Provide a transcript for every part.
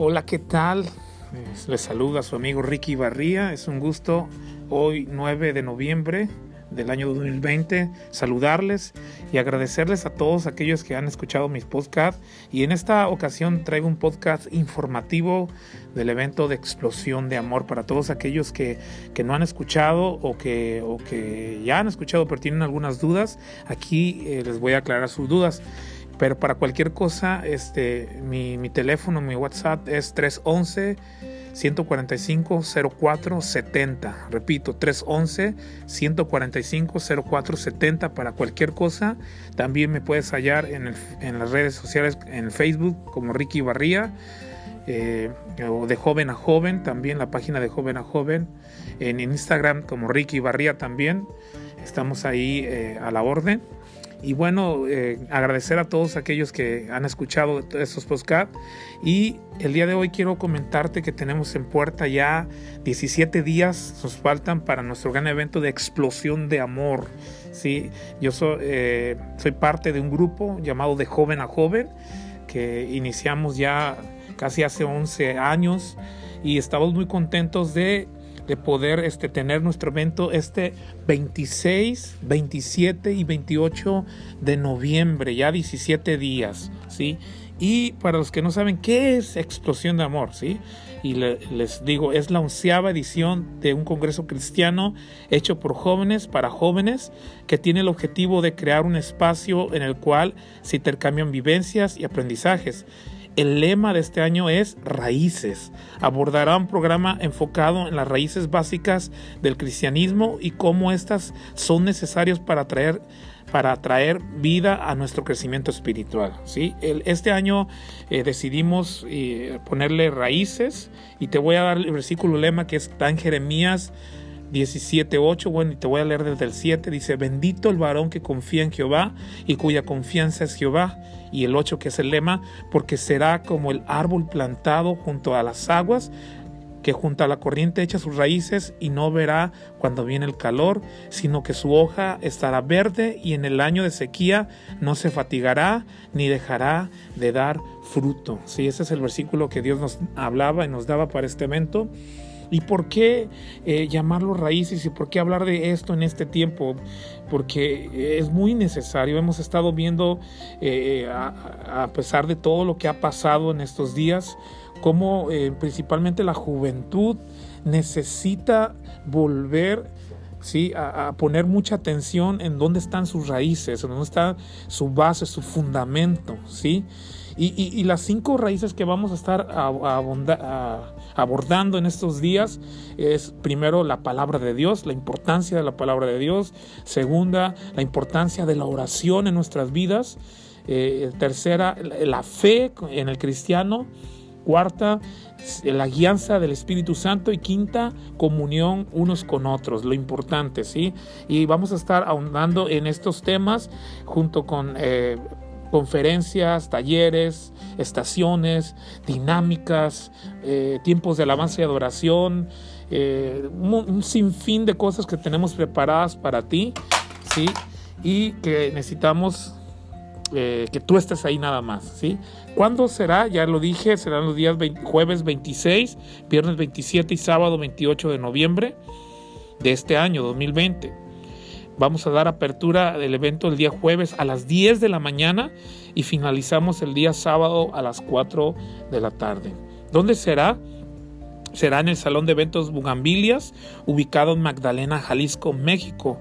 Hola, ¿qué tal? Les saluda su amigo Ricky Barría. Es un gusto hoy 9 de noviembre del año 2020 saludarles y agradecerles a todos aquellos que han escuchado mis podcasts y en esta ocasión traigo un podcast informativo del evento de explosión de amor para todos aquellos que, que no han escuchado o que, o que ya han escuchado pero tienen algunas dudas aquí eh, les voy a aclarar sus dudas pero para cualquier cosa, este, mi, mi teléfono, mi WhatsApp es 311 145 0470. Repito, 311 145 0470 para cualquier cosa. También me puedes hallar en, el, en las redes sociales, en Facebook como Ricky Barría. Eh, o de joven a joven, también la página de joven a joven, en Instagram como Ricky Barría también, estamos ahí eh, a la orden. Y bueno, eh, agradecer a todos aquellos que han escuchado estos podcasts. Y el día de hoy quiero comentarte que tenemos en puerta ya 17 días, nos faltan para nuestro gran evento de explosión de amor. ¿sí? Yo eh, soy parte de un grupo llamado De Joven a Joven, que iniciamos ya casi hace 11 años y estamos muy contentos de de poder este, tener nuestro evento este 26, 27 y 28 de noviembre, ya 17 días, ¿sí? Y para los que no saben qué es Explosión de Amor, ¿sí? Y les digo, es la onceava edición de un congreso cristiano hecho por jóvenes para jóvenes que tiene el objetivo de crear un espacio en el cual se intercambian vivencias y aprendizajes el lema de este año es Raíces. Abordará un programa enfocado en las raíces básicas del cristianismo y cómo éstas son necesarias para traer para traer vida a nuestro crecimiento espiritual. ¿sí? este año eh, decidimos eh, ponerle raíces y te voy a dar el versículo lema que está en Jeremías 17.8, bueno, y te voy a leer desde el 7, dice, bendito el varón que confía en Jehová y cuya confianza es Jehová. Y el 8 que es el lema, porque será como el árbol plantado junto a las aguas, que junto a la corriente echa sus raíces y no verá cuando viene el calor, sino que su hoja estará verde y en el año de sequía no se fatigará ni dejará de dar fruto. Sí, ese es el versículo que Dios nos hablaba y nos daba para este evento. ¿Y por qué eh, llamarlo raíces y por qué hablar de esto en este tiempo? Porque es muy necesario. Hemos estado viendo, eh, a, pesar de todo lo que ha pasado en estos días, cómo eh, principalmente la juventud necesita volver ¿sí? A, poner mucha atención en dónde están sus raíces, en dónde está su base, su fundamento. ¿sí? Y, las cinco raíces que vamos a estar abordando en estos días es primero la palabra de Dios, la importancia de la palabra de Dios. Segunda, la importancia de la oración en nuestras vidas. Eh, tercera, la fe en el cristiano. Cuarta, la guianza del Espíritu Santo y quinta, comunión unos con otros, lo importante, ¿sí? Y vamos a estar ahondando en estos temas junto con eh, conferencias, talleres, estaciones, dinámicas, eh, tiempos de alabanza y adoración, eh, un, sinfín de cosas que tenemos preparadas para ti, ¿sí? Y que necesitamos eh, que tú estés ahí nada más, ¿sí? ¿Cuándo será? Ya lo dije, serán los días jueves 26, viernes 27 y sábado 28 de noviembre de este año 2020. Vamos a dar apertura del evento el día jueves a las 10 de la mañana y finalizamos el día sábado a las 4 de la tarde. ¿Dónde será? Será en el Salón de Eventos Bugambilias, ubicado en Magdalena, Jalisco, México.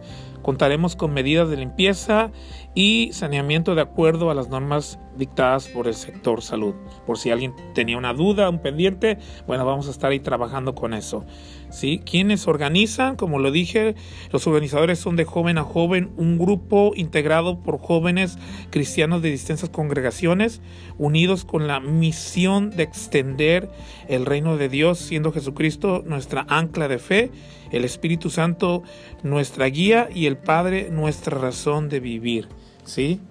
Contaremos con medidas de limpieza y saneamiento de acuerdo a las normas dictadas por el sector salud. Por si alguien tenía una duda, un pendiente, bueno, vamos a estar ahí trabajando con eso. ¿Sí? ¿Quiénes organizan? Como lo dije, los organizadores son de joven a joven, un grupo integrado por jóvenes cristianos de distintas congregaciones, unidos con la misión de extender el reino de Dios, siendo Jesucristo nuestra ancla de fe, el Espíritu Santo nuestra guía y el Padre nuestra razón de vivir. ¿Sí?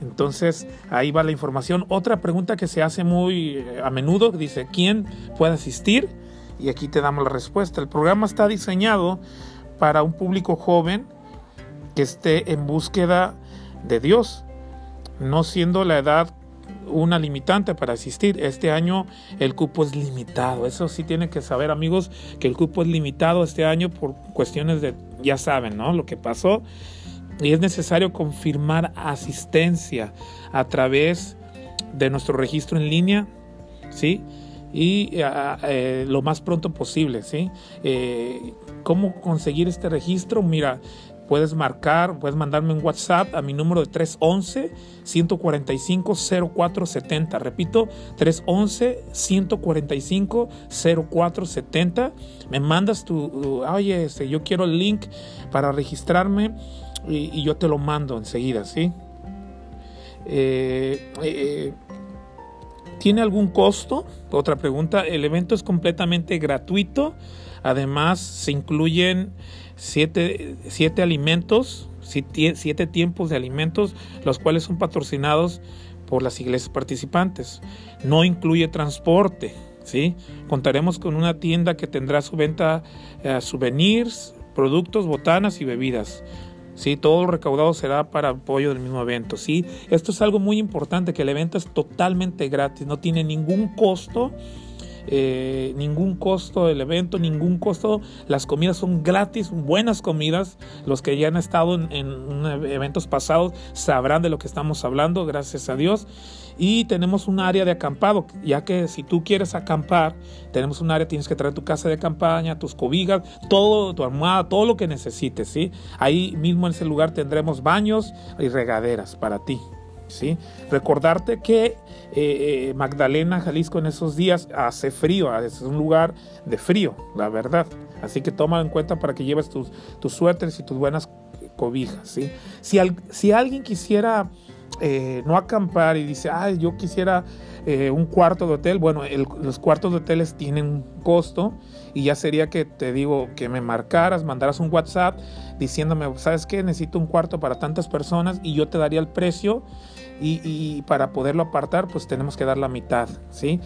Entonces, ahí va la información. Otra pregunta que se hace muy eh, a menudo, dice, ¿quién puede asistir? Y aquí te damos la respuesta. El programa está diseñado para un público joven que esté en búsqueda de Dios, no siendo la edad una limitante para asistir. Este año el cupo es limitado. Eso sí tienen que saber amigos que el cupo es limitado este año por cuestiones de, ya saben, ¿no? Lo que pasó. Y es necesario confirmar asistencia a través de nuestro registro en línea, ¿sí? Y eh, lo más pronto posible, ¿sí? Eh, ¿Cómo conseguir este registro? Mira, puedes marcar, puedes mandarme un WhatsApp a mi número de 311-145-0470. Repito, 311-145-0470. Me mandas tu, oye, este, yo quiero el link para registrarme y, yo te lo mando enseguida, ¿sí? Eh, eh, ¿Tiene algún costo? Otra pregunta. El evento es completamente gratuito. Además, se incluyen siete, siete alimentos, siete tiempos de alimentos, los cuales son patrocinados por las iglesias participantes. No incluye transporte. ¿sí? Contaremos con una tienda que tendrá su venta eh, souvenirs, productos, botanas y bebidas. ¿Sí? Todo lo recaudado será para apoyo del mismo evento, ¿sí? Esto es algo muy importante, que el evento es totalmente gratis, no tiene ningún costo eh, ningún costo del evento, ningún costo. Las comidas son gratis, buenas comidas. Los que ya han estado en, eventos pasados sabrán de lo que estamos hablando, gracias a Dios. Y tenemos un área de acampado, ya que si tú quieres acampar, tenemos un área, tienes que traer tu casa de campaña, tus cobijas, todo, tu almohada, todo lo que necesites, ¿sí? Ahí mismo en ese lugar tendremos baños y regaderas para ti. Recordarte que eh, eh, Magdalena, Jalisco en esos días hace frío, es un lugar de frío, la verdad. Así que toma en cuenta para que lleves tus, tus suéteres y tus buenas cobijas. Si, si alguien quisiera eh, no acampar y dice, ay, yo quisiera un cuarto de hotel, bueno, los cuartos de hoteles tienen costo y ya sería que te digo que me marcaras, mandaras un WhatsApp diciéndome, ¿sabes qué? Necesito un cuarto para tantas personas y yo te daría el precio y, para poderlo apartar pues tenemos que dar la mitad, ¿sí?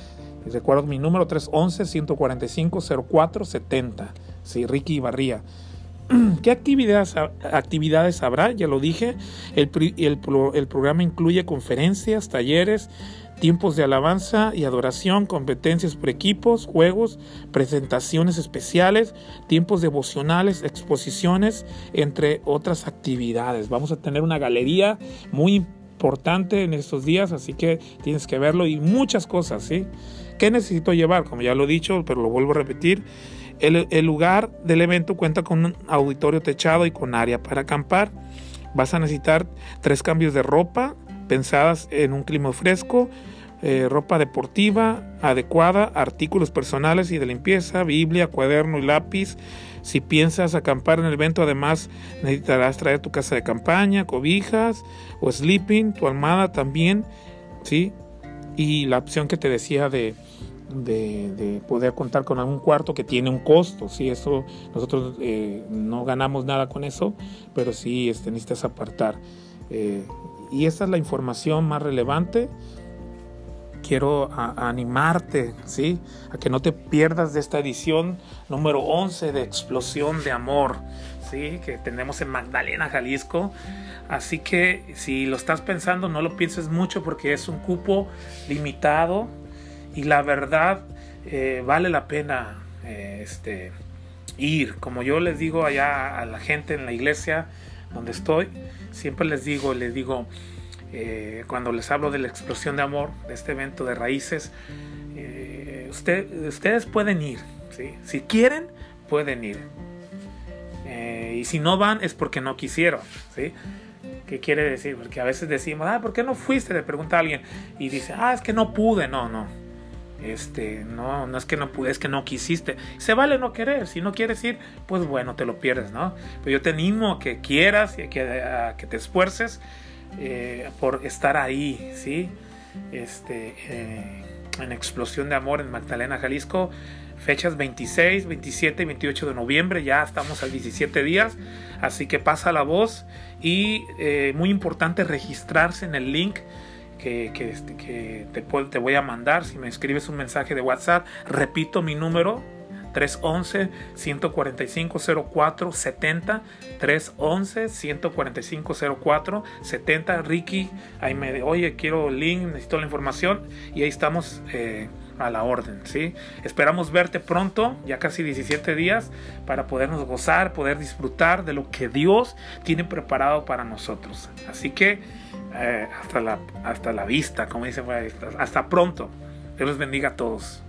recuerdo mi número 311-145-0470, ¿sí? Ricky Barría. ¿Qué actividades, actividades habrá? Ya lo dije. El, el, el, programa incluye conferencias, talleres, tiempos de alabanza y adoración, competencias por equipos, juegos, presentaciones especiales, tiempos devocionales, exposiciones, entre otras actividades. Vamos a tener una galería muy importante en estos días, así que tienes que verlo y muchas cosas, ¿sí? ¿Qué necesito llevar? Como ya lo he dicho, pero lo vuelvo a repetir, el, lugar del evento cuenta con un auditorio techado y con área para acampar. Vas a necesitar tres cambios de ropa pensadas en un clima fresco, eh, ropa deportiva adecuada, artículos personales y de limpieza, Biblia, cuaderno y lápiz. Si piensas acampar en el evento, además necesitarás traer tu casa de campaña, cobijas o sleeping, tu almohada también, ¿sí? Y la opción que te decía de, de, poder contar con algún cuarto que tiene un costo, ¿sí? Eso nosotros eh, no ganamos nada con eso, pero sí este, necesitas apartar. Eh, y esta es la información más relevante quiero animarte, ¿sí? A que no te pierdas de esta edición número 11 de Explosión de Amor, ¿sí? Que tenemos en Magdalena, Jalisco. Así que si lo estás pensando, no lo pienses mucho porque es un cupo limitado y la verdad eh, vale la pena eh, este, ir. Como yo les digo allá a la gente en la iglesia donde estoy, siempre les digo, les digo, eh, cuando les hablo de la explosión de amor, de este evento de raíces, ustedes pueden ir, si quieren, pueden ir. Y si no van es porque no quisieron. ¿sí? ¿Qué quiere decir? Porque a veces decimos, ah, ¿por qué no fuiste? Le pregunta a alguien y dice, ah, es que no pude. No, no. Este, no, no es que no pude, es que no quisiste. Se vale no querer. Si no quieres ir, pues bueno, te lo pierdes, ¿no? Pero yo te animo a que quieras y a que, a que te esfuerces eh, por estar ahí, ¿sí? Este, eh, en Explosión de Amor en Magdalena, Jalisco. Fechas 26, 27 y 28 de noviembre, ya estamos al 17 días, así que pasa la voz y eh, muy importante registrarse en el link que, que, este, que te, te voy a mandar si me escribes un mensaje de WhatsApp. Repito mi número 311-145-0470. 311-145-0470. Ricky, ahí me oye, quiero el link, necesito la información. Y ahí estamos. Eh, a la orden, ¿sí? Esperamos verte pronto, ya casi 17 días, para podernos gozar, poder disfrutar de lo que Dios tiene preparado para nosotros. Así que eh, hasta, la, hasta la vista, como dice, hasta pronto. Dios los bendiga a todos.